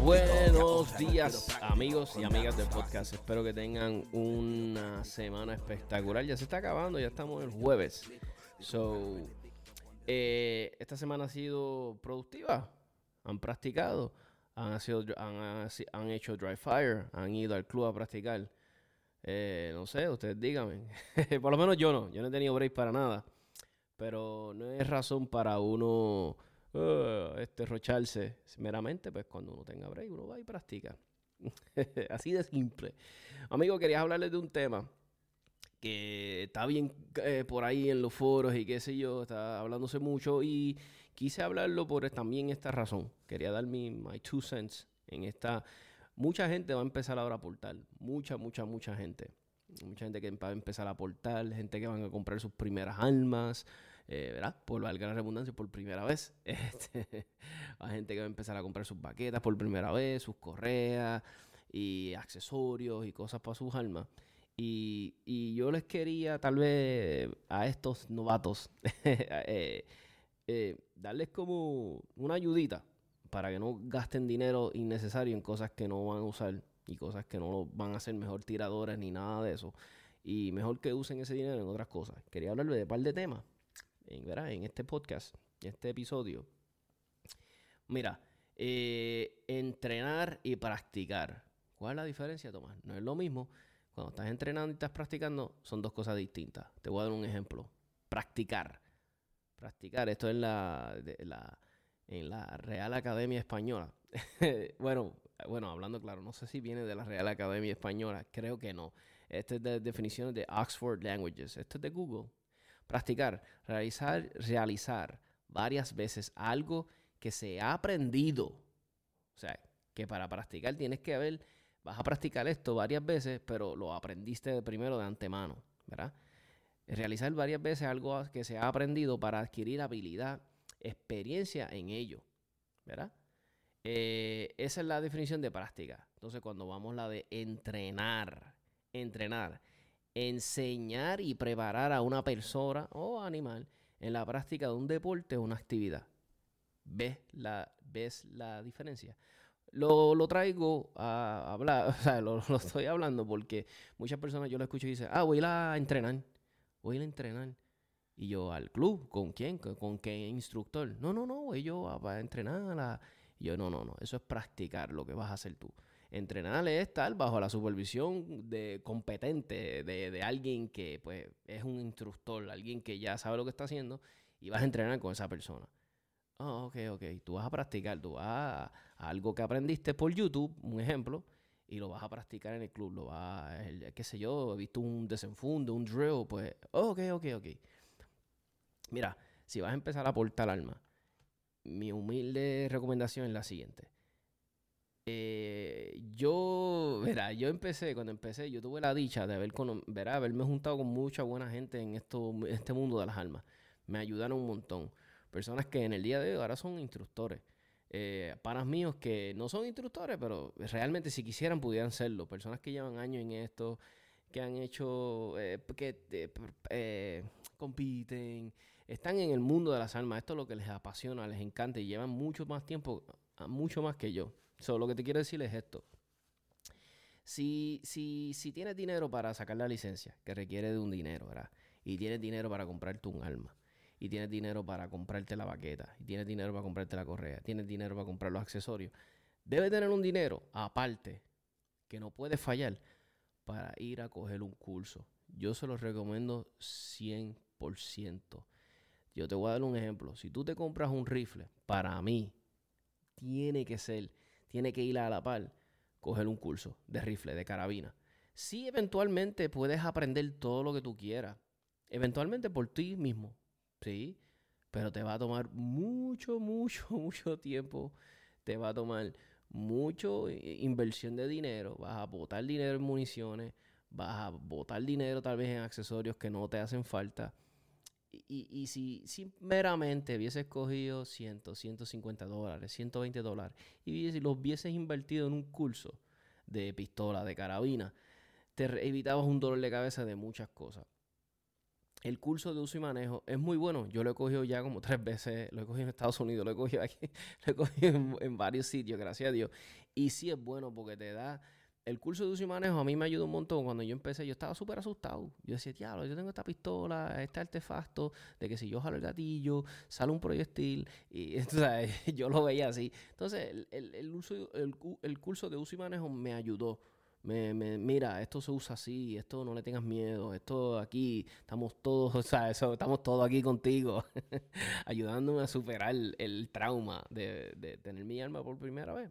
Buenos días amigos y amigas del podcast. Espero que tengan una semana espectacular. Ya se está acabando, ya estamos el jueves. So, eh, esta semana ha sido productiva. Han practicado, han, sido, han, hecho dry fire, han ido al club a practicar. Eh, no sé, ustedes díganme. Por lo menos yo no, yo no he tenido break para nada. Pero no es razón para uno uh, este, rocharse. Meramente, pues cuando uno tenga break, uno va y practica. Así de simple. Amigo, quería hablarles de un tema que está bien eh, por ahí en los foros y qué sé yo, está hablándose mucho y quise hablarlo por también esta razón. Quería dar mi my two cents en esta. Mucha gente va a empezar ahora a aportar, mucha, mucha, mucha gente. Mucha gente que va a empezar a aportar, gente que van a comprar sus primeras almas, eh, ¿verdad? Por valga la redundancia, por primera vez. Este, hay gente que va a empezar a comprar sus baquetas por primera vez, sus correas y accesorios y cosas para sus almas. Y, yo les quería, tal vez, a estos novatos, eh, eh, darles como una ayudita para que no gasten dinero innecesario en cosas que no van a usar y cosas que no van a ser mejor tiradores ni nada de eso. Y mejor que usen ese dinero en otras cosas. Quería hablarles de un par de temas en, en este podcast, en este episodio. Mira, eh, entrenar y practicar. ¿Cuál es la diferencia, Tomás? No es lo mismo cuando estás entrenando y estás practicando, son dos cosas distintas. Te voy a dar un ejemplo. Practicar. Practicar. Esto es la, la, en la Real Academia Española. bueno, bueno, hablando claro, no sé si viene de la Real Academia Española. Creo que no. Esta es de definiciones de Oxford Languages. Esto es de Google. Practicar. Realizar, realizar varias veces algo que se ha aprendido. O sea, que para practicar tienes que haber vas a practicar esto varias veces, pero lo aprendiste primero de antemano, ¿verdad? Realizar varias veces algo que se ha aprendido para adquirir habilidad, experiencia en ello, ¿verdad? Eh, esa es la definición de práctica. Entonces, cuando vamos a la de entrenar, entrenar, enseñar y preparar a una persona o animal en la práctica de un deporte o una actividad. ¿Ves la, ves la diferencia? Lo, traigo a hablar, o sea, lo, estoy hablando porque muchas personas yo lo escucho y dicen, ah, voy a ir a entrenar, voy a ir a entrenar. Y yo, ¿al club? ¿Con quién? ¿Con, qué instructor? No, no, no, voy yo a, entrenar. Y yo, no, no, no, eso es practicar lo que vas a hacer tú. Entrenar es estar bajo la supervisión de competente, de, de alguien que pues es un instructor, alguien que ya sabe lo que está haciendo y vas a entrenar con esa persona. Ah, ok, ok. Tú vas a practicar, tú vas a, algo que aprendiste por YouTube, un ejemplo, y lo vas a practicar en el club. Lo vas, a, qué sé yo, he visto un desenfundo, un drill, pues, ok, ok, ok. Mira, si vas a empezar a aportar alma, mi humilde recomendación es la siguiente. Eh, yo, verá, yo empecé, cuando empecé, yo tuve la dicha de haber, verá, haberme juntado con mucha buena gente en, esto, este mundo de las almas. Me ayudaron un montón. Personas que en el día de hoy ahora son instructores. Eh, panas míos que no son instructores, pero realmente si quisieran pudieran serlo. Personas que llevan años en esto, que han hecho, eh, que eh, compiten, están en el mundo de las almas. Esto es lo que les apasiona, les encanta y llevan mucho más tiempo, mucho más que yo. Solo lo que te quiero decir es esto. Si, si, si tienes dinero para sacar la licencia, que requiere de un dinero, ¿verdad? Y tienes dinero para comprarte un alma y tienes dinero para comprarte la baqueta, y tienes dinero para comprarte la correa, tienes dinero para comprar los accesorios, debes tener un dinero aparte que no puede fallar para ir a coger un curso. Yo se los recomiendo 100%. Yo te voy a dar un ejemplo. Si tú te compras un rifle, para mí, tiene que ser, tiene que ir a la par, coger un curso de rifle, de carabina. Si eventualmente puedes aprender todo lo que tú quieras, eventualmente por ti mismo, Sí, pero te va a tomar mucho, mucho, mucho tiempo. Te va a tomar mucho inversión de dinero. Vas a botar dinero en municiones. Vas a botar dinero tal vez en accesorios que no te hacen falta. Y, si, si, meramente hubieses cogido 100, 150 dólares, 120 dólares y los hubieses invertido en un curso de pistola, de carabina, te evitabas un dolor de cabeza de muchas cosas. el curso de uso y manejo es muy bueno. Yo lo he cogido ya como tres veces. Lo he cogido en Estados Unidos, lo he cogido aquí, lo he cogido en, varios sitios, gracias a Dios. Y sí es bueno porque te da. El curso de uso y manejo a mí me ayudó un montón. Cuando yo empecé, yo estaba súper asustado. Yo decía, diablo, yo tengo esta pistola, este artefacto, de que si yo jalo el gatillo, sale un proyectil. Y yo lo veía así. Entonces, el, el, uso, el curso de uso y manejo me ayudó me, me, mira, esto se usa así, esto no le tengas miedo, esto aquí, estamos todos, o sea, eso, estamos todos aquí contigo, ayudándome a superar el, trauma de, de, tener mi alma por primera vez.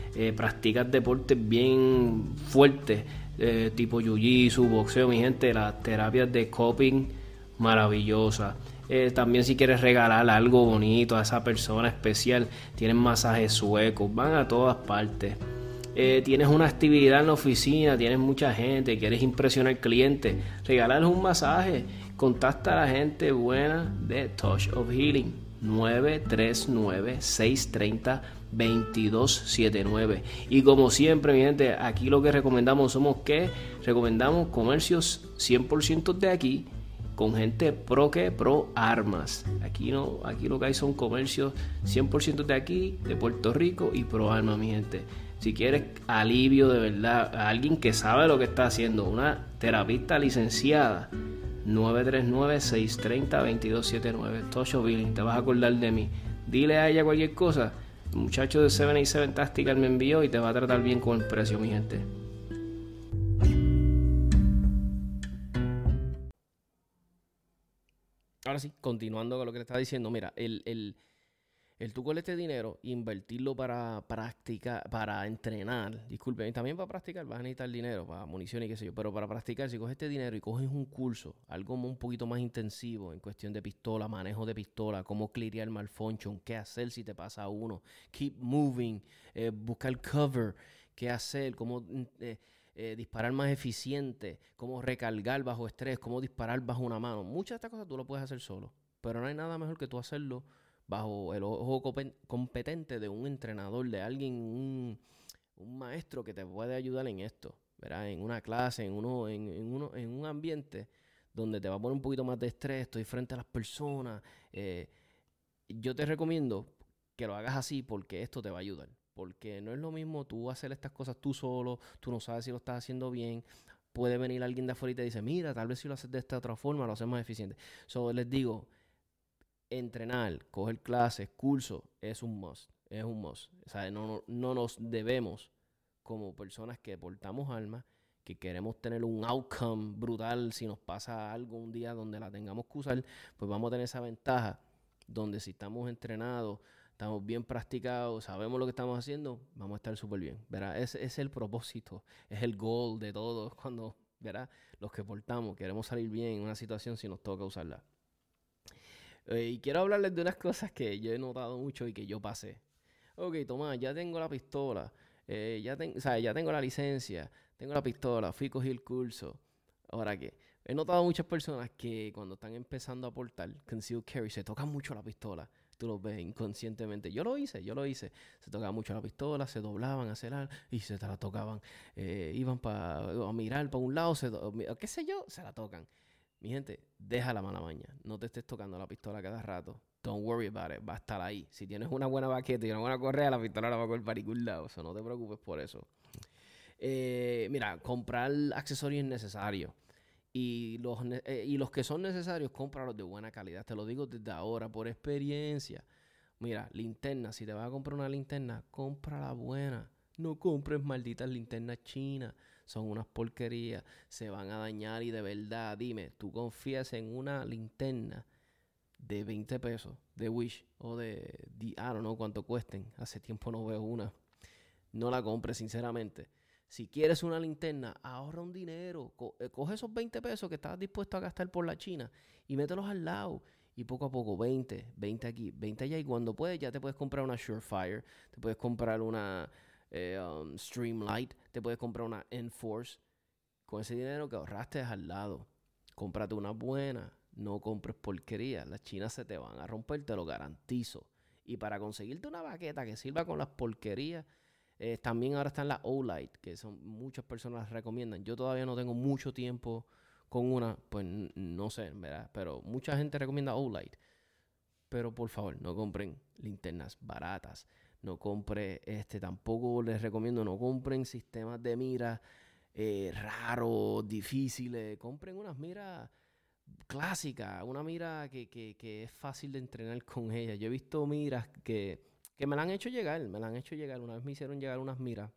eh, practicas deportes bien fuertes, eh, tipo jiu-jitsu, boxeo, mi gente, las terapias de coping, maravillosas. Eh, también si quieres regalar algo bonito a esa persona especial, tienen masajes suecos, van a todas partes. Eh, tienes una actividad en la oficina, tienes mucha gente, quieres impresionar al cliente, regalarles un masaje, contacta a la gente buena de Touch of Healing 939-630-2279. Y como siempre, mi gente, aquí lo que recomendamos somos que recomendamos comercios 100% de aquí con gente pro que pro armas. Aquí no, aquí lo que hay son comercios 100% de aquí, de Puerto Rico y pro armas, mi gente. Si quieres alivio de verdad, a alguien que sabe lo que está haciendo, una terapista licenciada, 939-630-2279, Tocho Billing, te vas a acordar de mí. Dile a ella cualquier cosa. El muchacho de 77 Tactical me envió y te va a tratar bien con el precio, mi gente. Ahora sí, continuando con lo que le estaba diciendo, mira, el, el, el tú con este dinero, invertirlo para practicar, para entrenar, disculpen, y también para practicar, vas a necesitar dinero, para munición y qué sé yo, pero para practicar, si coges este dinero y coges un curso, algo un poquito más intensivo en cuestión de pistola, manejo de pistola, cómo clearear malfunction, qué hacer si te pasa uno, keep moving, eh, buscar cover, qué hacer, cómo... Mm, eh, eh, disparar más eficiente, cómo recargar bajo estrés, cómo disparar bajo una mano. Muchas de estas cosas tú lo puedes hacer solo, pero no hay nada mejor que tú hacerlo bajo el ojo competente de un entrenador, de alguien, un, maestro que te puede ayudar en esto, ¿verdad? En una clase, en, uno, en, uno, en un ambiente donde te va a poner un poquito más de estrés, estoy frente a las personas. Eh, yo te recomiendo que lo hagas así porque esto te va a ayudar. Porque no es lo mismo tú hacer estas cosas tú solo, tú no sabes si lo estás haciendo bien. Puede venir alguien de afuera y te dice, mira, tal vez si lo haces de esta otra forma, lo haces más eficiente. So, les digo, entrenar, coger clases, cursos, es un must. Es un must. O sea, no, no nos debemos, como personas que portamos alma, que queremos tener un outcome brutal si nos pasa algo un día donde la tengamos que usar, pues vamos a tener esa ventaja donde si estamos entrenados, estamos bien practicados, sabemos lo que estamos haciendo, vamos a estar súper bien. ¿verdad? Ese es el propósito, es el goal de todos cuando ¿verdad? los que portamos queremos salir bien en una situación si nos toca usarla. Eh, y quiero hablarles de unas cosas que yo he notado mucho y que yo pasé. Ok, Tomás, ya tengo la pistola, eh, ya, ya tengo la licencia, tengo la pistola, fui cogí el curso. Ahora que he notado muchas personas que cuando están empezando a portar concealed carry se tocan mucho la pistola tú lo ves inconscientemente. Yo lo hice, yo lo hice. Se tocaba mucho la pistola, se doblaban a algo y se la tocaban. Eh, iban para mirar para un lado, se, qué sé yo, se la tocan. Mi gente, deja la mala maña. No te estés tocando la pistola cada rato. Don't worry about it. Va a estar ahí. Si tienes una buena baqueta y una buena correa, la pistola la va a coger para ningún lado. O sea, no te preocupes por eso. Eh, mira, comprar accesorios innecesarios. Y los, eh, y los que son necesarios, cómpralos de buena calidad. Te lo digo desde ahora, por experiencia. Mira, linterna, si te vas a comprar una linterna, compra la buena. No compres malditas linternas chinas. Son unas porquerías. Se van a dañar y de verdad, dime, ¿tú confías en una linterna de 20 pesos de Wish o de, de I don't know cuánto cuesten? Hace tiempo no veo una. No la compres, sinceramente Si quieres una linterna, ahorra un dinero. Eh, coge esos 20 pesos que estabas dispuesto a gastar por la China y mételos al lado. Y poco a poco, 20, 20 aquí, 20 allá. Y cuando puedes, ya te puedes comprar una Surefire, te puedes comprar una eh, um, Streamlight, te puedes comprar una Enforce. Con ese dinero que ahorraste al lado, cómprate una buena. No compres porquería. Las chinas se te van a romper, te lo garantizo. Y para conseguirte una baqueta que sirva con las porquerías, eh, también ahora están las O-Light, que son muchas personas las recomiendan. Yo todavía no tengo mucho tiempo con una, pues no sé, ¿verdad? Pero mucha gente recomienda O-Light. Pero por favor, no compren linternas baratas. No compren, este, tampoco les recomiendo, no compren sistemas de mira eh, raros, difíciles. Compren unas miras clásicas, una mira que, que, que es fácil de entrenar con ella. Yo he visto miras que que me la han hecho llegar, me la han hecho llegar. Una vez me hicieron llegar unas miras.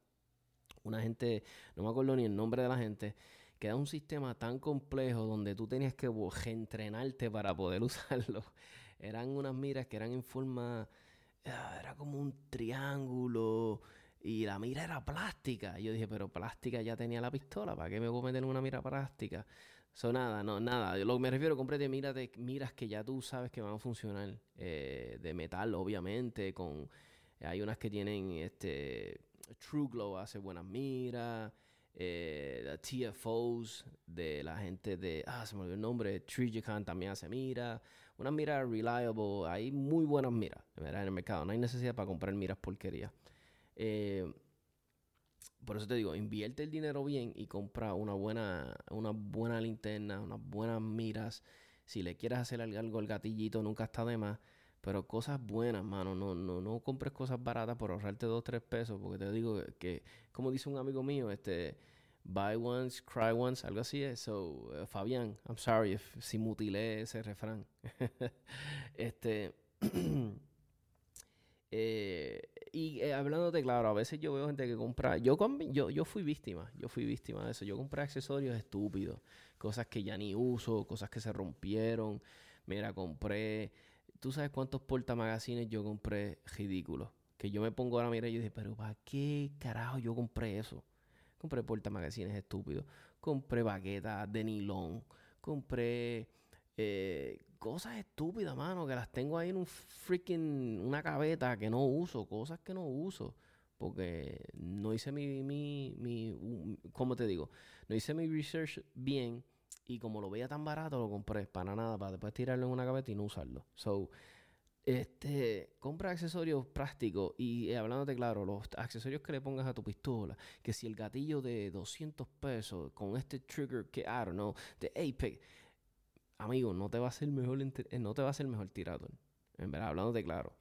Una gente, no me acuerdo ni el nombre de la gente, que era un sistema tan complejo donde tú tenías que entrenarte para poder usarlo. Eran unas miras que eran en forma, era como un triángulo y la mira era plástica. yo dije, pero plástica ya tenía la pistola, ¿para qué me voy a meter una mira plástica? So, nada, no, nada. Lo que me refiero, compré miras, de miras que ya tú sabes que van a funcionar. Eh, de metal, obviamente. con Hay unas que tienen este True Glow hace buenas miras. Eh, TFOs de la gente de. Ah, se me olvidó el nombre. Trigicon también hace miras. Unas miras reliable. Hay muy buenas miras en el mercado. No hay necesidad para comprar miras porquería. Eh, por eso te digo, invierte el dinero bien y compra una buena, una buena linterna, unas buenas miras. Si le quieres hacer algo al gatillito, nunca está de más. Pero cosas buenas, mano. No, no, no compres cosas baratas por ahorrarte dos, tres pesos. Porque te digo que, como dice un amigo mío, este, buy once, cry once, algo así es. So, uh, Fabián, I'm sorry si mutilé ese refrán. este. Eh, y eh, hablándote claro, a veces yo veo gente que compra. Yo, yo, yo fui víctima, yo fui víctima de eso. Yo compré accesorios estúpidos, cosas que ya ni uso, cosas que se rompieron. Mira, compré. ¿Tú sabes cuántos portamagazines yo compré ridículos? Que yo me pongo ahora, mira, y yo dije, pero ¿para qué carajo yo compré eso? Compré portamagazines estúpidos, compré baquetas de nylon, compré eh, cosas estúpidas, mano, que las tengo ahí en un freaking, una cabeta que no uso, cosas que no uso. Porque no hice mi, mi, mi, ¿cómo te digo? No hice mi research bien y como lo veía tan barato, lo compré para nada, para después tirarlo en una cabeta y no usarlo. So, este, compra accesorios prácticos y eh, hablándote claro, los accesorios que le pongas a tu pistola, que si el gatillo de 200 pesos con este trigger que, I don't know, de Apex, amigo, no te va a ser mejor, eh, no te va a ser mejor tirador. En verdad, hablando de claro.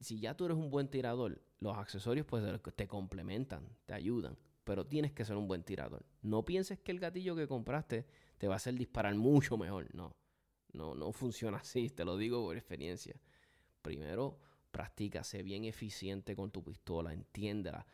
Si ya tú eres un buen tirador, los accesorios pues te complementan, te ayudan, pero tienes que ser un buen tirador. No pienses que el gatillo que compraste te va a hacer disparar mucho mejor, no. No, no funciona así, te lo digo por experiencia. Primero, practica, sé bien eficiente con tu pistola, entiéndela,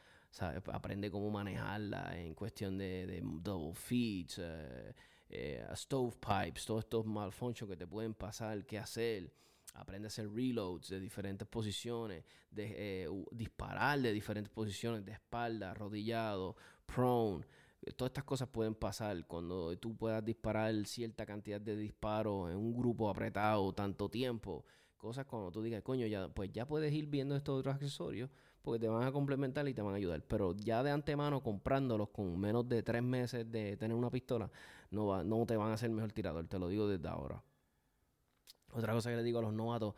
aprende cómo manejarla en cuestión de, double feeds, eh, eh, stovepipes, todos estos malfunctions que te pueden pasar, qué hacer. Aprende a hacer reloads de diferentes posiciones, de, eh, disparar de diferentes posiciones, de espalda, arrodillado, prone. Todas estas cosas pueden pasar cuando tú puedas disparar cierta cantidad de disparos en un grupo apretado tanto tiempo. Cosas cuando tú digas, coño, ya, pues ya puedes ir viendo estos otros accesorios porque te van a complementar y te van a ayudar. Pero ya de antemano comprándolos con menos de tres meses de tener una pistola, no, va, no te van a hacer mejor tirador, te lo digo desde ahora. Otra cosa que le digo a los novatos,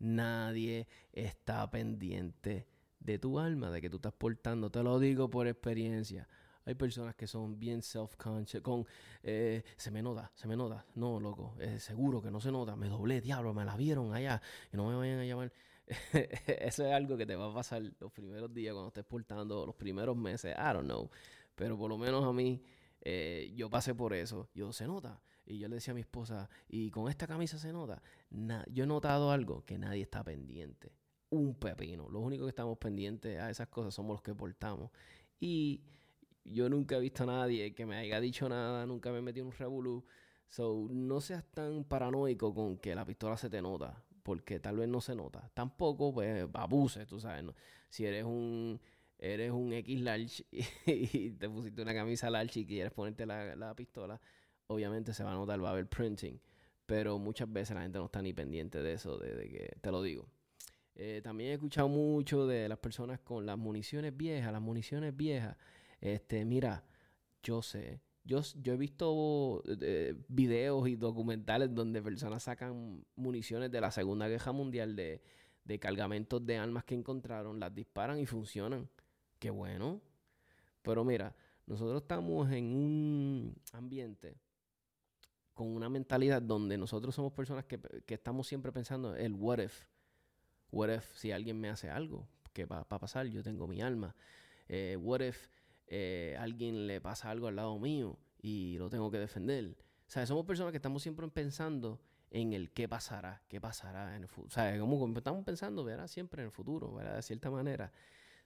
nadie está pendiente de tu alma, de que tú estás portando, te lo digo por experiencia. Hay personas que son bien self-conscious, con, eh, se me nota, se me nota. No, loco, es seguro que no se nota. Me doblé, diablo, me la vieron allá. Y no me vayan a llamar. Eso es algo que te va a pasar los primeros días cuando estés portando, los primeros meses, I don't know. Pero por lo menos a mí, eh, yo pasé por eso. Yo, se nota. Y yo le decía a mi esposa, ¿y con esta camisa se nota? yo he notado algo, que nadie está pendiente. Un pepino. Los únicos que estamos pendientes a esas cosas somos los que portamos. Y yo nunca he visto a nadie que me haya dicho nada, nunca me he metido en un revolú. So, no seas tan paranoico con que la pistola se te nota porque tal vez no se nota. Tampoco, pues, abuses, tú sabes. Si eres un eres un X large y te pusiste una camisa large y quieres ponerte la, pistola, obviamente se va a notar, va a haber printing. Pero muchas veces la gente no está ni pendiente de eso, de, que te lo digo. Eh, también he escuchado mucho de las personas con las municiones viejas, las municiones viejas. Este, mira, yo sé, yo, yo he visto eh, videos y documentales donde personas sacan municiones de la Segunda Guerra Mundial de, de cargamentos de armas que encontraron, las disparan y funcionan. Qué bueno. Pero mira, nosotros estamos en un ambiente con una mentalidad donde nosotros somos personas que, estamos siempre pensando el what if. What if si alguien me hace algo, ¿qué va, a pasar? Yo tengo mi alma. Eh, what if eh, alguien le pasa algo al lado mío y lo tengo que defender? O sea, somos personas que estamos siempre pensando en el qué pasará, qué pasará en el futuro. O sea, como estamos pensando, ¿verdad? Siempre en el futuro, ¿verdad? De cierta manera.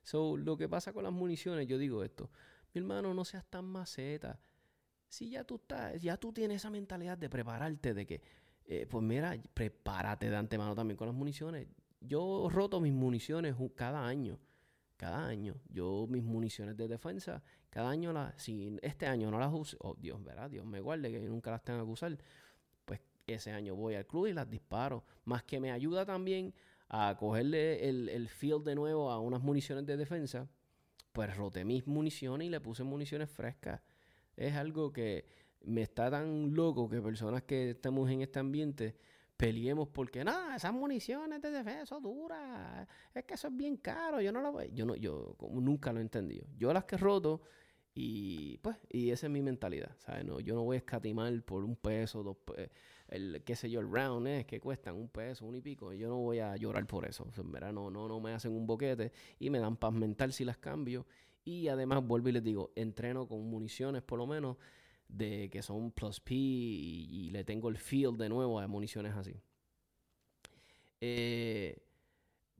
So, lo que pasa con las municiones, yo digo esto, mi hermano, no seas tan maceta. Si ya tú estás, ya tú tienes esa mentalidad de prepararte, de que, eh, pues mira, prepárate de antemano también con las municiones. Yo roto mis municiones cada año. Cada año. Yo mis municiones de defensa, cada año las, si este año no las uso, oh Dios, ¿verdad? Dios me guarde que nunca las tenga que usar. Pues ese año voy al club y las disparo. Más que me ayuda también a cogerle el, el field de nuevo a unas municiones de defensa, pues roté mis municiones y le puse municiones frescas. Es algo que me está tan loco que personas que estamos en este ambiente peleemos porque nada, esas municiones de defensa duras, es que eso es bien caro, yo no lo yo no yo nunca lo he entendido. Yo las que roto y pues y esa es mi mentalidad, ¿sabes? No, yo no voy a escatimar por un peso, dos el, qué sé yo, el round es que cuestan un peso, un y pico. Yo no voy a llorar por eso. en verdad, no, no, no me hacen un boquete y me dan paz mental si las cambio. Y además, vuelvo y les digo, entreno con municiones por lo menos de que son plus P y, le tengo el field de nuevo a municiones así. Eh,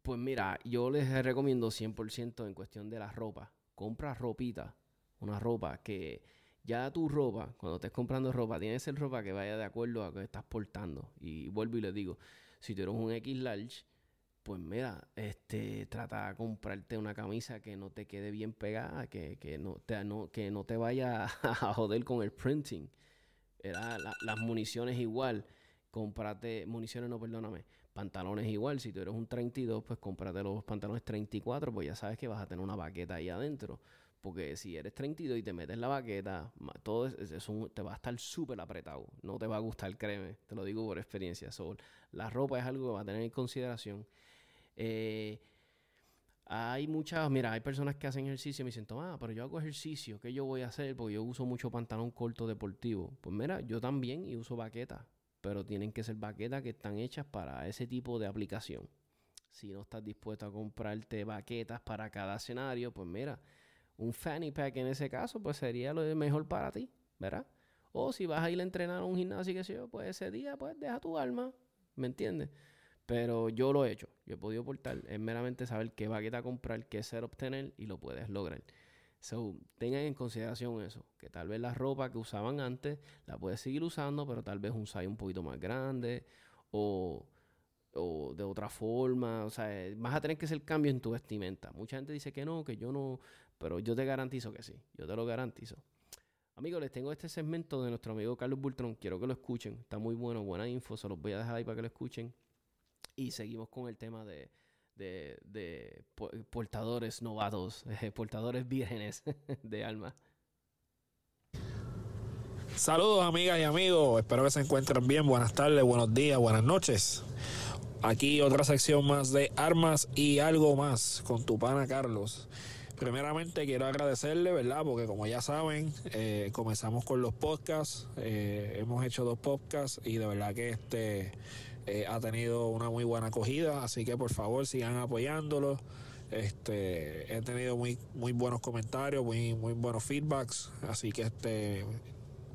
pues mira, yo les recomiendo 100% en cuestión de la ropa. Compra ropita, una ropa que ya tu ropa, cuando estés comprando ropa, tiene que ser ropa que vaya de acuerdo a lo que estás portando. Y vuelvo y le digo, si tú eres un X large, pues mira, este, trata de comprarte una camisa que no te quede bien pegada, que, no, te, no, que no te vaya a joder con el printing. las municiones igual, cómprate, municiones no, perdóname, pantalones igual, si tú eres un 32, pues cómprate los pantalones 34, pues ya sabes que vas a tener una baqueta ahí adentro. Porque si eres 32 y te metes la baqueta, todo eso te va a estar súper apretado. No te va a gustar, créeme. Te lo digo por experiencia. la ropa es algo que va a tener en consideración. Eh, hay muchas, mira, hay personas que hacen ejercicio y me dicen, ah, pero yo hago ejercicio, ¿qué yo voy a hacer? Porque yo uso mucho pantalón corto deportivo. Pues mira, yo también y uso baquetas, pero tienen que ser baquetas que están hechas para ese tipo de aplicación. Si no estás dispuesto a comprarte baquetas para cada escenario, pues mira, un fanny pack en ese caso, pues sería lo mejor para ti, ¿verdad? O si vas a ir a entrenar a un gimnasio, que sé yo, pues ese día, pues deja tu alma, ¿me entiendes? Pero yo lo he hecho, yo he podido portar, es meramente saber qué baqueta comprar, qué ser obtener y lo puedes lograr. So, tengan en consideración eso, que tal vez la ropa que usaban antes la puedes seguir usando, pero tal vez un size un poquito más grande o, o de otra forma, o sea, vas a tener que hacer cambio en tu vestimenta. Mucha gente dice que no, que yo no, pero yo te garantizo que sí, yo te lo garantizo. Amigos, les tengo este segmento de nuestro amigo Carlos Bultrón. Quiero que lo escuchen. Está muy bueno, buena info. Se los voy a dejar ahí para que lo escuchen. Y seguimos con el tema de, de, portadores novatos, portadores vírgenes de alma. Saludos amigas y amigos, espero que se encuentren bien. Buenas tardes, buenos días, buenas noches. Aquí otra sección más de armas y algo más con tu pana Carlos. Primeramente quiero agradecerle, ¿verdad? Porque como ya saben, eh, comenzamos con los podcasts, eh, hemos hecho dos podcasts y de verdad que este eh, ha tenido una muy buena acogida, así que por favor sigan apoyándolo. Este, he tenido muy, muy buenos comentarios, muy, muy buenos feedbacks, así que este,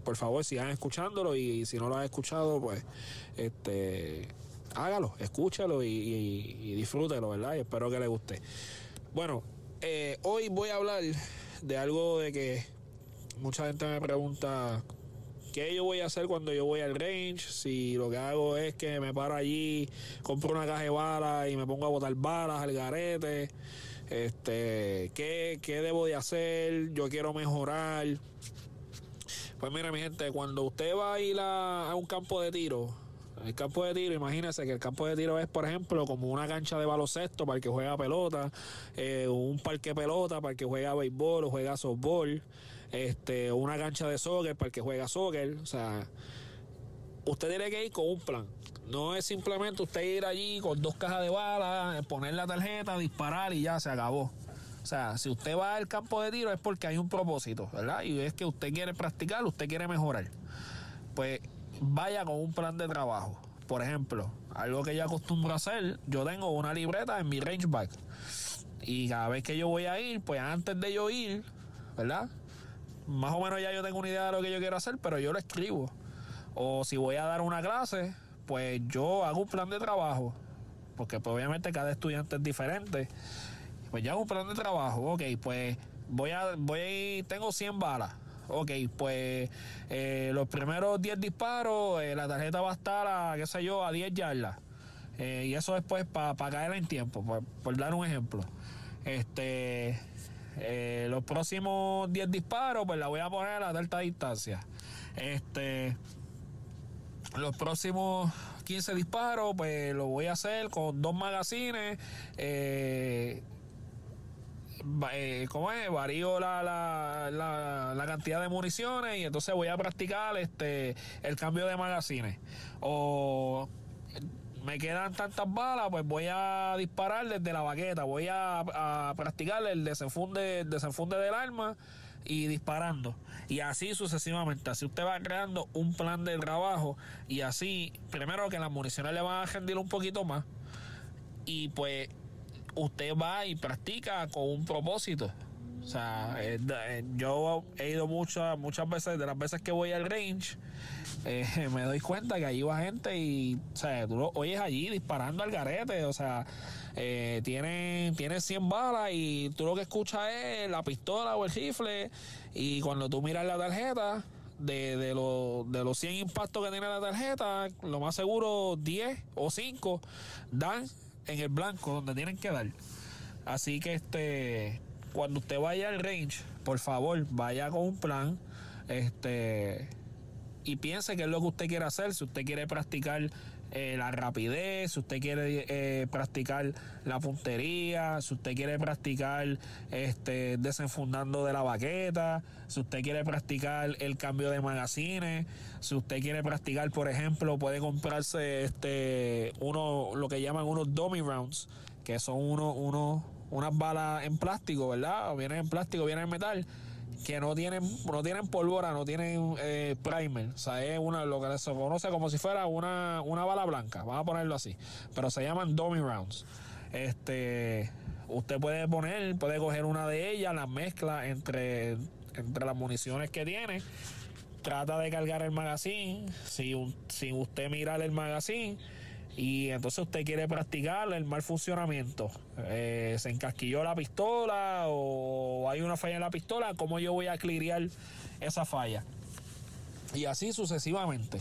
por favor sigan escuchándolo y, si no lo has escuchado, pues este, hágalo, escúchalo y, y disfrútelo, ¿verdad? Y espero que le guste. Bueno, eh, hoy voy a hablar de algo de que mucha gente me pregunta qué yo voy a hacer cuando yo voy al range, si lo que hago es que me paro allí, compro una caja de balas y me pongo a botar balas al garete. Este, ¿qué, ¿Qué debo de hacer? Yo quiero mejorar. Pues mira, mi gente, cuando usted va a ir a, un campo de tiro, el campo de tiro, imagínese que el campo de tiro es, por ejemplo, como una cancha de baloncesto para el que juega pelota, eh, un parque pelota para el que juega béisbol o juega softball, este, una cancha de soccer para el que juega soccer. O sea, usted tiene que ir con un plan. No es simplemente usted ir allí con dos cajas de balas, poner la tarjeta, disparar y ya se acabó. O sea, si usted va al campo de tiro es porque hay un propósito, ¿verdad? Y es que usted quiere practicar, usted quiere mejorar. Pues vaya con un plan de trabajo. Por ejemplo, algo que yo acostumbro a hacer, yo tengo una libreta en mi range bag. Y cada vez que yo voy a ir, pues antes de yo ir, ¿verdad? Más o menos ya yo tengo una idea de lo que yo quiero hacer, pero yo lo escribo. O si voy a dar una clase, pues yo hago un plan de trabajo, porque pues, obviamente cada estudiante es diferente. Pues yo hago un plan de trabajo, ok, pues voy a, voy tengo 100 balas. Ok, pues eh, los primeros 10 disparos, eh, la tarjeta va a estar a, qué sé yo, a 10 yardas. Eh, y eso después para caer en tiempo, por, dar un ejemplo. Este, los próximos 10 disparos, pues la voy a poner a alta distancia. Este, los próximos 15 disparos, pues lo voy a hacer con dos magazines. Eh, eh, ¿Cómo es? Varío la, la, la, cantidad de municiones y entonces voy a practicar este el cambio de magazines. O me quedan tantas balas, pues voy a disparar desde la baqueta. Voy a, a practicar el desenfunde, el desenfunde del arma y disparando. Y así sucesivamente. Así usted va creando un plan de trabajo y así, primero que las municiones le van a rendir un poquito más. Y pues usted va y practica con un propósito. O sea, eh, eh, yo he ido muchas, muchas veces, de las veces que voy al range, eh, me doy cuenta que ahí va gente y, o sea, tú lo oyes allí disparando al garete, o sea, eh, tiene, tiene 100 balas y tú lo que escuchas es la pistola o el rifle y cuando tú miras la tarjeta de, de, de los 100 impactos que tiene la tarjeta, lo más seguro 10 o 5 dan en el blanco donde tienen que dar. Así que este cuando usted vaya al range, por favor, vaya con un plan. Este y piense qué es lo que usted quiere hacer. Si usted quiere practicar eh, la rapidez, si usted quiere eh, practicar la puntería, si usted quiere practicar este desenfundando de la baqueta, si usted quiere practicar el cambio de magazines, si usted quiere practicar, por ejemplo, puede comprarse este uno lo que llaman unos dummy rounds, que son unos uno, unas balas en plástico, ¿verdad? Vienen en plástico, vienen en metal que no tienen, no tienen pólvora, no tienen eh, primer. O sea, es una, lo que se conoce como si fuera una, una bala blanca, vamos a ponerlo así. Pero se llaman dummy rounds. Este, usted puede poner, puede coger una de ellas, la mezcla entre, entre las municiones que tiene. Trata de cargar el magazine. Si, usted mira el magazine y entonces usted quiere practicar el mal funcionamiento. Eh, se encasquilló la pistola o hay una falla en la pistola, ¿cómo yo voy a clirear esa falla? Y así sucesivamente.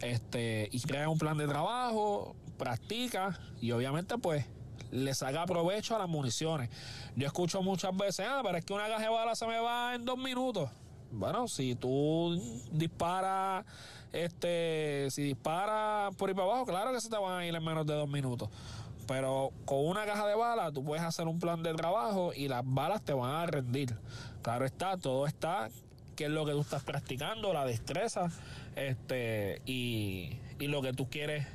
Este, y crea un plan de trabajo, practica y obviamente pues le saca provecho a las municiones. Yo escucho muchas veces, ah, pero es que una caja bala se me va en dos minutos. Bueno, si tú disparas este, si dispara por ahí para abajo, claro que se te van a ir en menos de dos minutos. Pero con una caja de balas tú puedes hacer un plan de trabajo y las balas te van a rendir. Claro está, todo está qué es lo que tú estás practicando, la destreza, este, y, y lo que tú quieres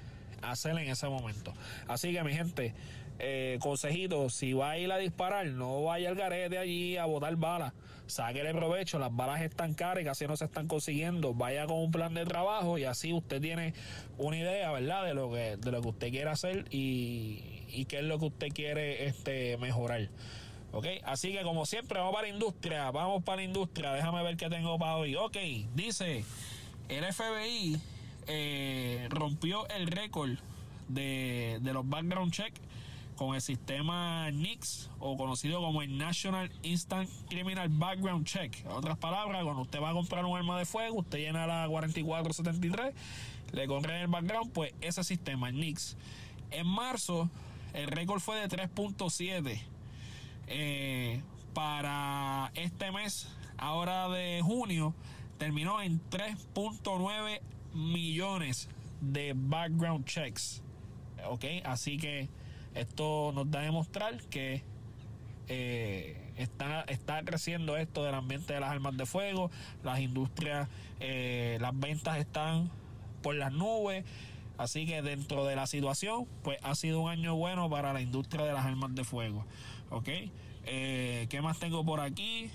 hacer en ese momento. Así que mi gente, eh, consejito, si va a ir a disparar, no vaya al garete allí a botar balas. Sáquele provecho, las balas están caras y casi no se están consiguiendo. Vaya con un plan de trabajo y así usted tiene una idea, ¿verdad? De lo que, de lo que usted quiere hacer y, qué es lo que usted quiere este, mejorar. ¿Ok? Así que como siempre, vamos para la industria. Vamos para la industria. Déjame ver qué tengo para hoy. Ok, dice, el FBI eh, rompió el récord de, de los background check con el sistema NICS o conocido como el National Instant Criminal Background Check. En otras palabras, cuando usted va a comprar un arma de fuego, usted llena la 4473, le corre el background, pues ese sistema, el NICS. En marzo, el récord fue de 3.7. eh, para este mes, ahora de junio, terminó en 3.9 millones de background checks. ¿Ok? Así que esto nos da a demostrar que eh, está, está creciendo esto del ambiente de las armas de fuego, las industrias, eh, las ventas están por las nubes. Así que dentro de la situación, pues ha sido un año bueno para la industria de las armas de fuego. ¿Ok? Eh, ¿Qué más tengo por aquí?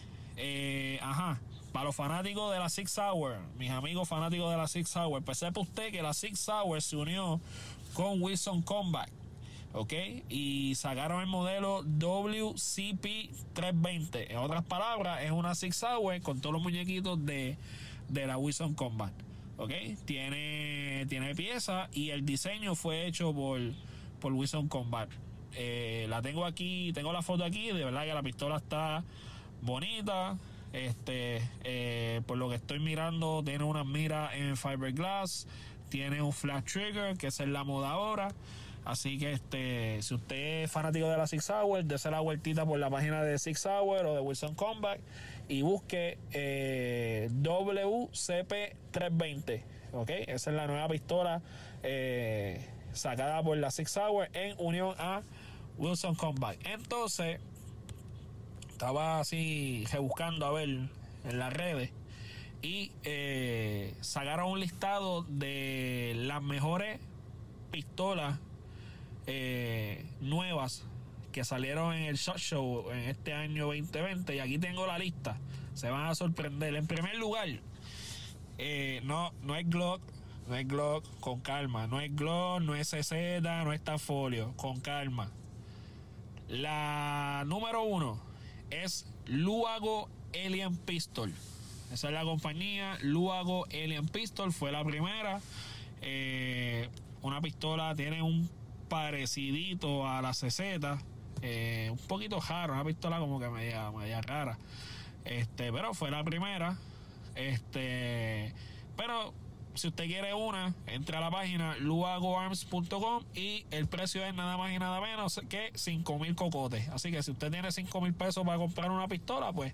ajá. Para los fanáticos de la Six Hour, mis amigos fanáticos de la Six Hour, pues sepa usted que la Six Hour se unió con Wilson Combat. ¿Ok? Y sacaron el modelo WCP320. En otras palabras, es una Six Hour con todos los muñequitos de, la Wilson Combat, ¿ok? Tiene, tiene pieza y el diseño fue hecho por, por Wilson Combat. Eh, la tengo aquí, tengo la foto aquí, de verdad que la pistola está bonita. Este, eh, por lo que estoy mirando, tiene una mira en fiberglass, tiene un flash trigger, que es la moda ahora. Así que este, si usted es fanático de la Six Hour, dése la vueltita por la página de Six Hour o de Wilson Combat y busque eh, WCP320. ¿ok? Esa es la nueva pistola eh, sacada por la Six Hour en unión a Wilson Combat. Entonces, estaba así buscando a ver en las redes y eh, sacaron un listado de las mejores pistolas eh, nuevas que salieron en el Shot Show en este año 2020 y aquí tengo la lista. Se van a sorprender. En primer lugar, eh, no, no es Glock, no es Glock, con calma. No es Glock, no es CZ, no es Tafolio, con calma. La número uno es Luago Alien Pistol. Esa es la compañía. Luago Alien Pistol fue la primera. Eh, una pistola tiene un parecidito a la CZ. Eh, un poquito raro, una pistola como que media, media rara. Este, pero fue la primera. Este, pero si usted quiere una, entre a la página luagoarms.com y el precio es nada más y nada menos que 5 mil cocotes. Así que si usted tiene 5 mil pesos para comprar una pistola, pues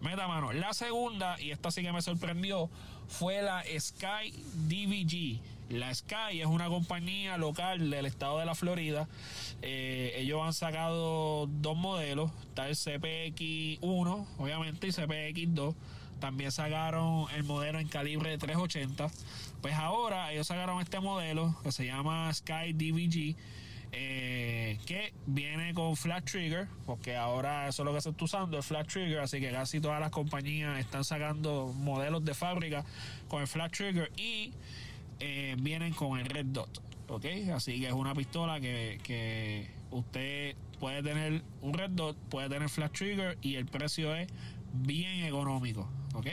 meta mano. La segunda, y esta sí que me sorprendió, fue la Sky DVG. La Sky es una compañía local del estado de la Florida. Eh, ellos han sacado dos modelos. Está el CPX1, obviamente, y CPX2. También sacaron el modelo en calibre 380. Pues ahora ellos sacaron este modelo que se llama Sky DVG. Eh, que viene con flat trigger, porque ahora eso es lo que se está usando, el flat trigger, así que casi todas las compañías están sacando modelos de fábrica con el flat trigger y eh, vienen con el red dot. ¿Ok? Así que es una pistola que, usted puede tener un red dot, puede tener flash trigger y el precio es bien económico. ¿Ok?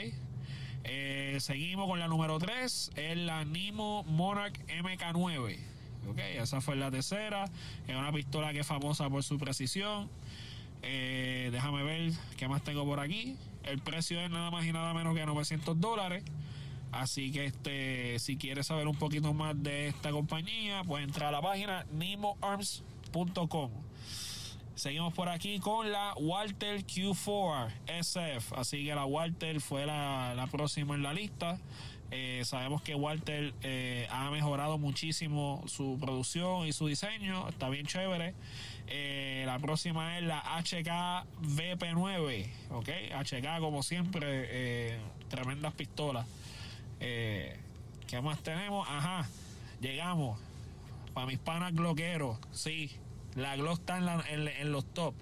Eh, seguimos con la número 3, es la Nimo Monarch MK9. ¿Ok? Esa fue la tercera. Es una pistola que es famosa por su precisión. Eh, déjame ver qué más tengo por aquí. El precio es nada más y nada menos que 900 dólares. Así que este, si quieres saber un poquito más de esta compañía, puedes entrar a la página nimoarms.com. Seguimos por aquí con la Walter Q4 SF. Así que la Walter fue la, próxima en la lista. Eh, sabemos que Walter eh, ha mejorado muchísimo su producción y su diseño. Está bien chévere. Eh, la próxima es la HK VP9. ¿ok? HK, como siempre, tremendas pistolas. ¿Qué más tenemos? Ajá, llegamos. Para mis panas gloqueros, sí. La Glock está en, los top.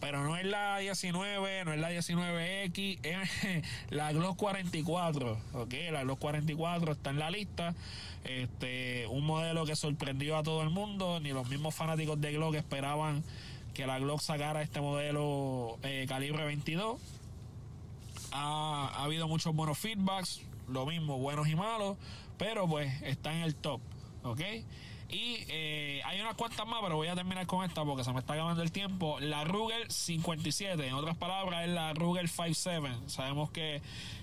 Pero no es la 19, no es la 19X, es la Glock 44. Ok, la Glock 44 está en la lista. Este, un modelo que sorprendió a todo el mundo. Ni los mismos fanáticos de Glock esperaban que la Glock sacara este modelo eh, calibre 22. Ha, ha habido muchos buenos feedbacks lo mismo, buenos y malos, pero pues está en el top, ¿ok? Y eh, hay unas cuantas más, pero voy a terminar con esta porque se me está acabando el tiempo. La Ruger 57, en otras palabras, es la Ruger 57. Sabemos que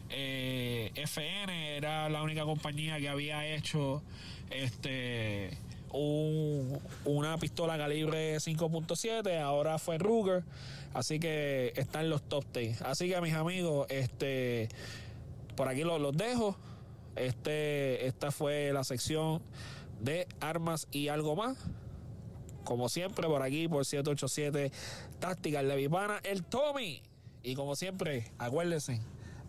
eh, FN era la única compañía que había hecho este una pistola calibre 5.7, ahora fue Ruger, así que está en los top 10. Así que mis amigos, este por aquí los, los dejo. Este, esta fue la sección de armas y algo más. Como siempre, por aquí, por 787 Táctica, el Levipana, el Tommy. Y como siempre, acuérdense,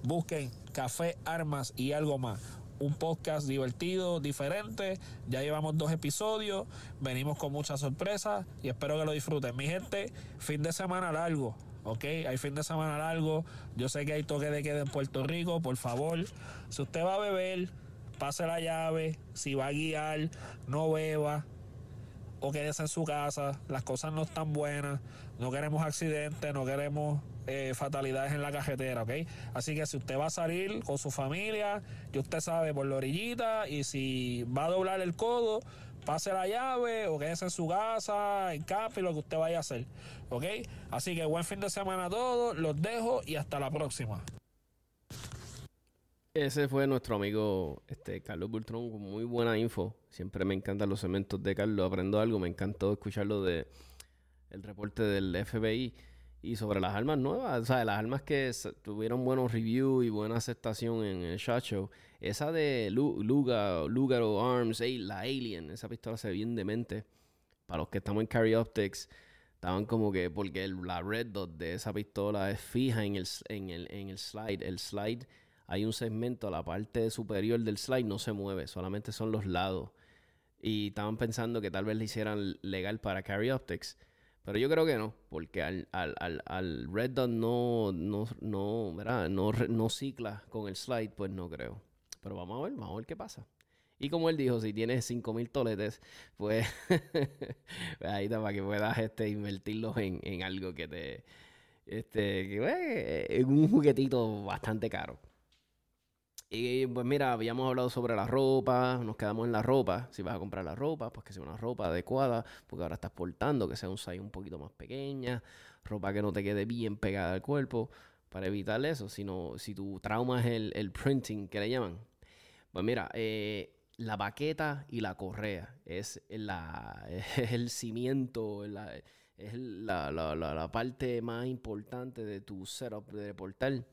busquen café, armas y algo más un podcast divertido, diferente. Ya llevamos dos episodios, venimos con muchas sorpresas y espero que lo disfruten. Mi gente, fin de semana largo, ¿ok? Hay fin de semana largo. Yo sé que hay toque de queda en Puerto Rico, por favor. Si usted va a beber, pase la llave. Si va a guiar, no beba. O quédese en su casa. Las cosas no están buenas. No queremos accidentes, no queremos eh, fatalidades en la cajetera, ¿ok? Así que si usted va a salir con su familia, y usted sabe por la orillita, y si va a doblar el codo, pase la llave o quédese en su casa, en campo y lo que usted vaya a hacer, ¿ok? Así que buen fin de semana a todos, los dejo y hasta la próxima. Ese fue nuestro amigo este, Carlos Bultrón con muy buena info. Siempre me encantan los cementos de Carlos, aprendo algo, me encantó escucharlo de el reporte del FBI. Y sobre las armas nuevas, o sea, las armas que tuvieron buenos reviews y buena aceptación en el Shot Show. Esa de Luga, Lugaro Arms, la Alien, esa pistola se ve bien demente. Para los que estamos en Carry Optics, estaban como que, porque la red dot de esa pistola es fija en el, en, el, en el slide. El slide, hay un segmento, la parte superior del slide no se mueve, solamente son los lados. Y estaban pensando que tal vez le hicieran legal para Carry Optics pero yo creo que no, porque al, al, al, al Red Dot no, no, no, ¿verdad? No, no cicla con el slide, pues no creo. Pero vamos a ver, vamos a ver qué pasa. Y como él dijo, si tienes 5000 toletes, pues, pues ahí está para que puedas este, invertirlos en, en algo que te. Este, pues, en un juguetito bastante caro. Y pues mira, habíamos hablado sobre la ropa, nos quedamos en la ropa. Si vas a comprar la ropa, pues que sea una ropa adecuada, porque ahora estás portando, que sea un size un poquito más pequeña, ropa que no te quede bien pegada al cuerpo, para evitar eso. Sino, si tu trauma es el, printing, que le llaman. Pues mira, eh, la baqueta y la correa es, la, es el cimiento, es la, la, parte más importante de tu setup de portal.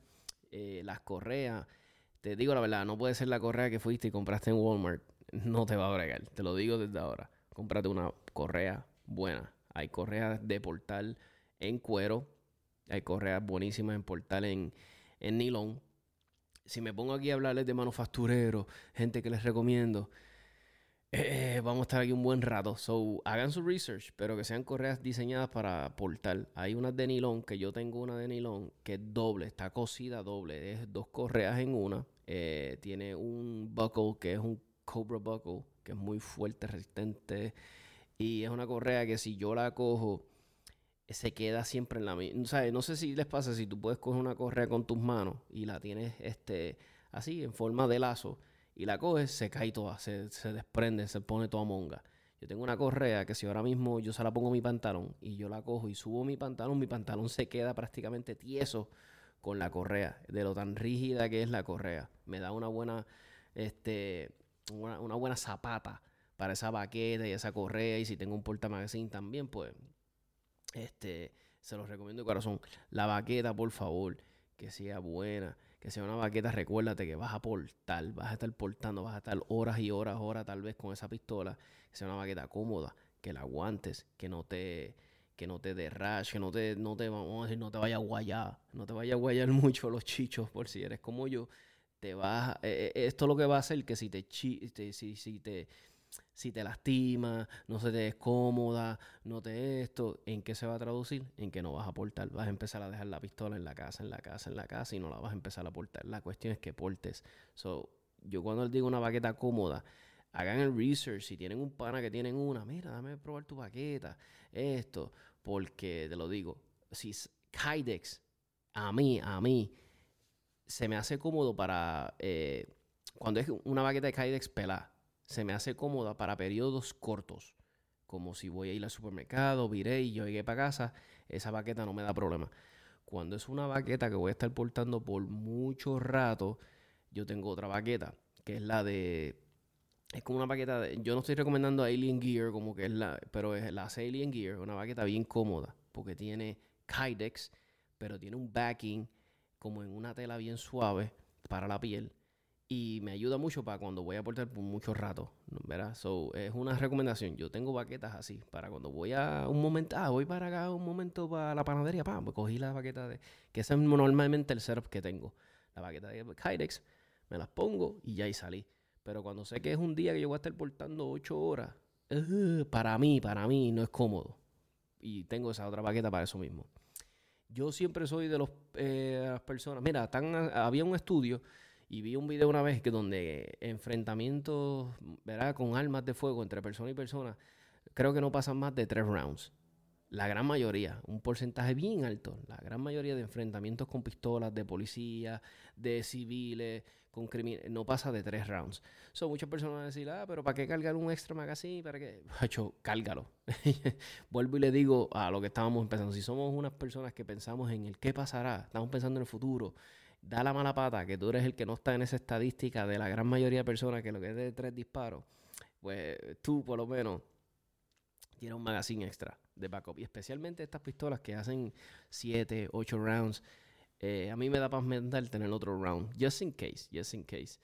Eh, las correas te digo la verdad, no puede ser la correa que fuiste y compraste en Walmart. No te va a bregar. Te lo digo desde ahora. Cómprate una correa buena. Hay correas de portal en cuero. Hay correas buenísimas en portal en, en nylon. Si me pongo aquí a hablarles de manufactureros, gente que les recomiendo, eh, vamos a estar aquí un buen rato. So, hagan su research, pero que sean correas diseñadas para portal. Hay unas de nylon, que yo tengo una de nylon, que es doble, está cosida doble. Es dos correas en una. Eh, tiene un buckle que es un Cobra buckle, que es muy fuerte, resistente. Y es una correa que si yo la cojo, se queda siempre en la misma. no sé si les pasa si tú puedes coger una correa con tus manos y la tienes este, así, en forma de lazo, y la coges, se cae toda, se, se desprende, se pone toda monga. Yo tengo una correa que si ahora mismo yo se la pongo a mi pantalón y yo la cojo y subo mi pantalón, mi pantalón se queda prácticamente tieso con la correa, de lo tan rígida que es la correa. Me da una buena, este, una, buena zapata para esa baqueta y esa correa. Y si tengo un portamagazine también, pues, este, se los recomiendo de corazón. La baqueta, por favor, que sea buena, que sea una baqueta. Recuérdate que vas a portar, vas a estar portando, vas a estar horas y horas, horas tal vez con esa pistola. Que sea una baqueta cómoda, que la aguantes, que no te que no te dé que no te, no te, vamos a decir, no te vaya a guayar, no te vaya a guayar mucho los chichos, por si eres como yo, te vas, eh, eh, esto lo que va a hacer que si te, si, si te, si te lastima, no se te descómoda, no te esto, ¿en qué se va a traducir? En que no vas a portar, vas a empezar a dejar la pistola en la casa, en la casa, en la casa y no la vas a empezar a portar. La cuestión es que portes. So, yo cuando les digo una baqueta cómoda, hagan el research. Si tienen un pana que tienen una, mira, dame probar tu baqueta. Esto, porque te lo digo, si Kydex, a mí, a mí, se me hace cómodo para. Eh, cuando es una baqueta de Kydex pelada, se me hace cómoda para periodos cortos. Como si voy a ir al supermercado, viré y yo llegué para casa, esa baqueta no me da problema. Cuando es una baqueta que voy a estar portando por mucho rato, yo tengo otra baqueta, que es la de es como una baqueta de, yo no estoy recomendando Alien Gear como que es la, pero es la Alien Gear, una baqueta bien cómoda, porque tiene Kydex, pero tiene un backing como en una tela bien suave para la piel y me ayuda mucho para cuando voy a portar por mucho rato, ¿verdad? So, es una recomendación. Yo tengo baquetas así para cuando voy a un momento, ah, voy para acá un momento para la panadería, pam, pues cogí la baqueta de, que ese es normalmente el setup que tengo. La baqueta de Kydex, me las pongo y ya ahí salí. Pero cuando sé que es un día que yo voy a estar portando 8 horas, para mí, para mí no es cómodo. Y tengo esa otra baqueta para eso mismo. Yo siempre soy de los, eh, personas, mira, tan, había un estudio y vi un video una vez que donde enfrentamientos, ¿verdad? Con armas de fuego entre persona y persona, creo que no pasan más de tres rounds. La gran mayoría, un porcentaje bien alto, la gran mayoría de enfrentamientos con pistolas, de policía, de civiles, con criminales, no pasa de tres rounds. Son muchas personas van a decir, ah, pero ¿para qué cargar un extra magazine? ¿Para qué? Hecho, cárgalo. Vuelvo y le digo a lo que estábamos empezando. Si somos unas personas que pensamos en el qué pasará, estamos pensando en el futuro, da la mala pata que tú eres el que no está en esa estadística de la gran mayoría de personas que lo que es de tres disparos, pues tú por lo menos tienes un magazine extra de backup. Y especialmente estas pistolas que hacen 7, 8 rounds. Eh, a mí me da paz mental tener otro round. Just in case, just in case.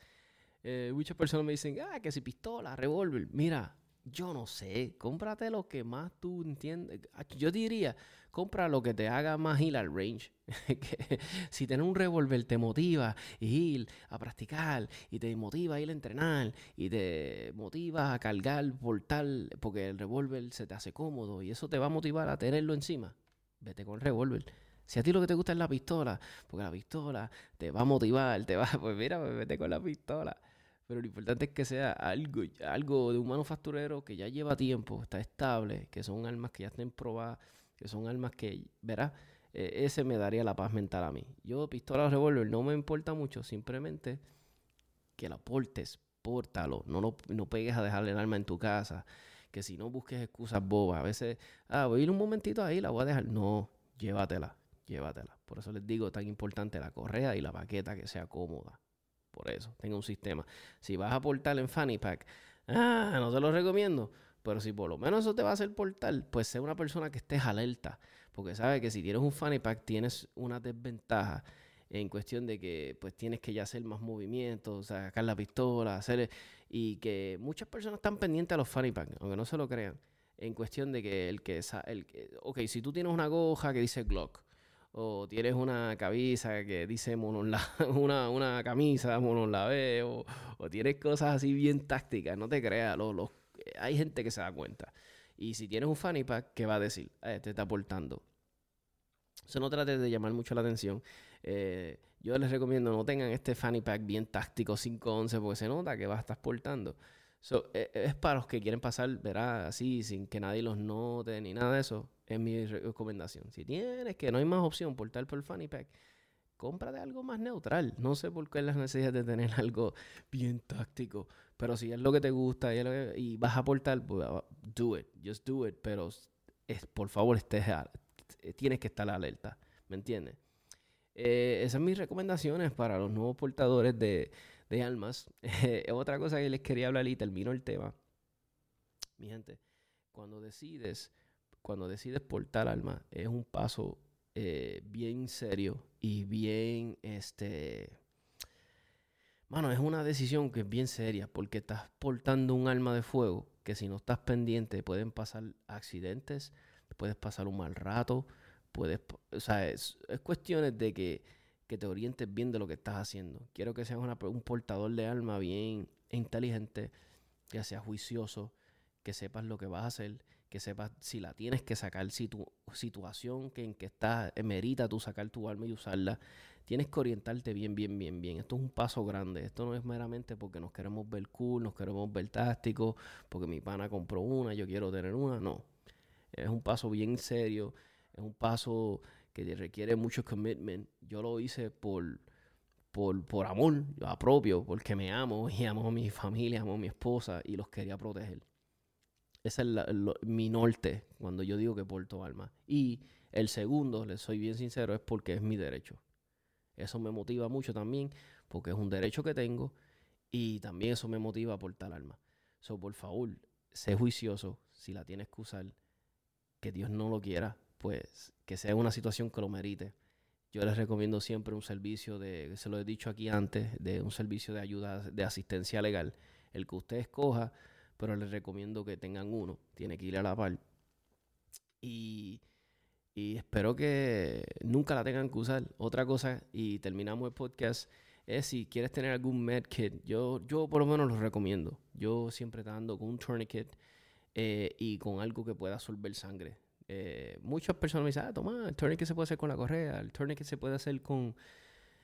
Eh, muchas personas me dicen, ah, que si pistola, revólver. Mira, yo no sé, cómprate lo que más tú entiendes. Yo diría, compra lo que te haga más ir al range. si tener un revólver te motiva a ir a practicar y te motiva a ir a entrenar y te motiva a cargar, tal porque el revólver se te hace cómodo y eso te va a motivar a tenerlo encima, vete con el revólver. Si a ti lo que te gusta es la pistola, porque la pistola te va a motivar, te va, pues mira, pues vete con la pistola. Pero lo importante es que sea algo, algo de un manufacturero que ya lleva tiempo, está estable, que son armas que ya estén probadas, que son armas que, verás, e, ese me daría la paz mental a mí. Yo, pistola o revólver, no me importa mucho, simplemente que la portes, pórtalo, no, lo, no pegues a dejar el arma en tu casa, que si no busques excusas bobas, a veces, ah, voy a ir un momentito ahí, la voy a dejar. No, llévatela, llévatela. Por eso les digo, tan importante la correa y la paqueta que sea cómoda. Por eso, tenga un sistema. Si vas a portar en Fanny Pack, ah, no te lo recomiendo. Pero si por lo menos eso te va a hacer portar, pues sé una persona que estés alerta. Porque sabe que si tienes un Fanny Pack tienes una desventaja en cuestión de que pues tienes que ya hacer más movimientos, sacar la pistola, hacer... Y que muchas personas están pendientes a los Fanny Pack, aunque no se lo crean. En cuestión de que el que... El que ok, si tú tienes una goja que dice Glock, o tienes una camisa que dice la una, una camisa monolave, o, o tienes cosas así bien tácticas, no te creas, los, hay gente que se da cuenta. Y si tienes un fanny pack, ¿qué va a decir? Eh, te está aportando. Eso no trate de llamar mucho la atención. Eh, yo les recomiendo no tengan este fanny pack bien táctico 511 porque se nota que va a estar portando. Eh, es para los que quieren pasar, verá, así, sin que nadie los note ni nada de eso es mi recomendación. Si tienes que no hay más opción portar por el fanny pack, cómprate algo más neutral. No sé por qué es la necesidad de tener algo bien táctico. Pero si es lo que te gusta y, vas a aportar, pues, do it. Just do it. Pero es, por favor, estés, tienes que estar alerta. ¿Me entiendes? Eh, esas son mis recomendaciones para los nuevos portadores de, de almas. otra cosa que les quería hablar y termino el tema. Mi gente, cuando decides cuando decides portar alma, es un paso eh, bien serio y bien, este, bueno, es una decisión que es bien seria porque estás portando un alma de fuego que si no estás pendiente pueden pasar accidentes, puedes pasar un mal rato, puedes, o sea, es, cuestiones de que, que, te orientes bien de lo que estás haciendo. Quiero que seas un portador de alma bien inteligente, que seas juicioso, que sepas lo que vas a hacer que sepas si la tienes que sacar, si tu situación que en que estás eh, merita tú sacar tu alma y usarla, tienes que orientarte bien, bien, bien, bien. Esto es un paso grande. Esto no es meramente porque nos queremos ver cool, nos queremos ver tácticos, porque mi pana compró una, yo quiero tener una. No. Es un paso bien serio. Es un paso que requiere mucho commitment. Yo lo hice por, por, por amor a propio, porque me amo y amo a mi familia, amo a mi esposa y los quería proteger. Ese es mi norte cuando yo digo que porto alma. Y el segundo, les soy bien sincero, es porque es mi derecho. Eso me motiva mucho también, porque es un derecho que tengo y también eso me motiva a portar alma. So, por favor, sé juicioso si la tienes que usar. Que Dios no lo quiera, pues que sea una situación que lo merite. Yo les recomiendo siempre un servicio de, se lo he dicho aquí antes, de un servicio de ayuda, de asistencia legal. El que usted escoja, pero les recomiendo que tengan uno. Tiene que ir a la par. Y, y espero que nunca la tengan que usar. Otra cosa, y terminamos el podcast, es si quieres tener algún medkit, yo, yo por lo menos lo recomiendo. Yo siempre ando con un tourniquet eh, y con algo que pueda absorber sangre. Eh, muchas personas me dicen, ah, toma, el tourniquet se puede hacer con la correa, el tourniquet se puede hacer con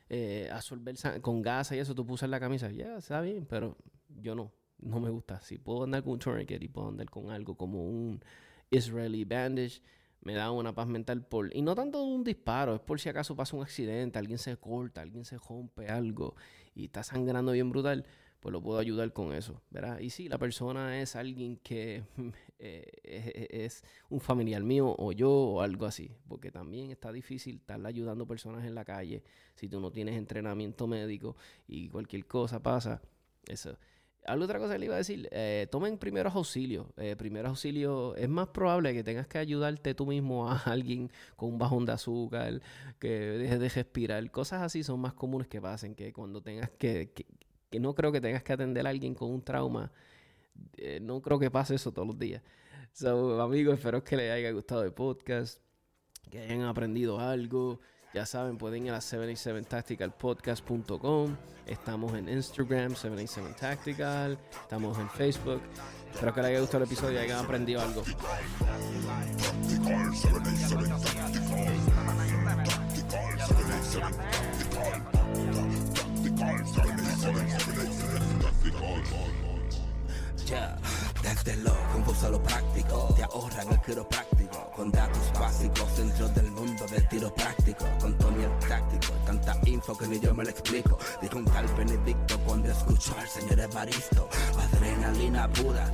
eh, absorber con gas y eso, tú pusas la camisa, ya, está bien, pero yo no, no me gusta. Si puedo andar con un tourniquet y puedo andar con algo como un Israeli bandage, me da una paz mental por... Y no tanto un disparo, es por si acaso pasa un accidente, alguien se corta, alguien se rompe algo y está sangrando bien brutal, pues lo puedo ayudar con eso, ¿verdad? Y si la persona es alguien que eh, es, un familiar mío o yo o algo así, porque también está difícil estar ayudando personas en la calle si tú no tienes entrenamiento médico y cualquier cosa pasa, eso algo otra cosa que le iba a decir, eh, tomen primeros auxilios. Eh, primeros auxilios, es más probable que tengas que ayudarte tú mismo a alguien con un bajón de azúcar, que deje de respirar. Cosas así son más comunes que pasen, que cuando tengas que, que, no creo que tengas que atender a alguien con un trauma. Eh, no creo que pase eso todos los días. Amigos, espero que les haya gustado el podcast, que hayan aprendido algo. Ya saben, pueden ir a 77tacticalpodcast.com. Estamos en Instagram, 77tactical. Estamos en Facebook. Espero que les haya gustado el episodio y hayan aprendido algo. Desde lo confuso lo práctico, te ahorran el quiropráctico, con datos básicos dentro del mundo del tiro práctico, con Tony el táctico, tanta info que ni yo me lo explico. Dijo un tal Benedicto cuando escuchó al señor Evaristo, adrenalina pura.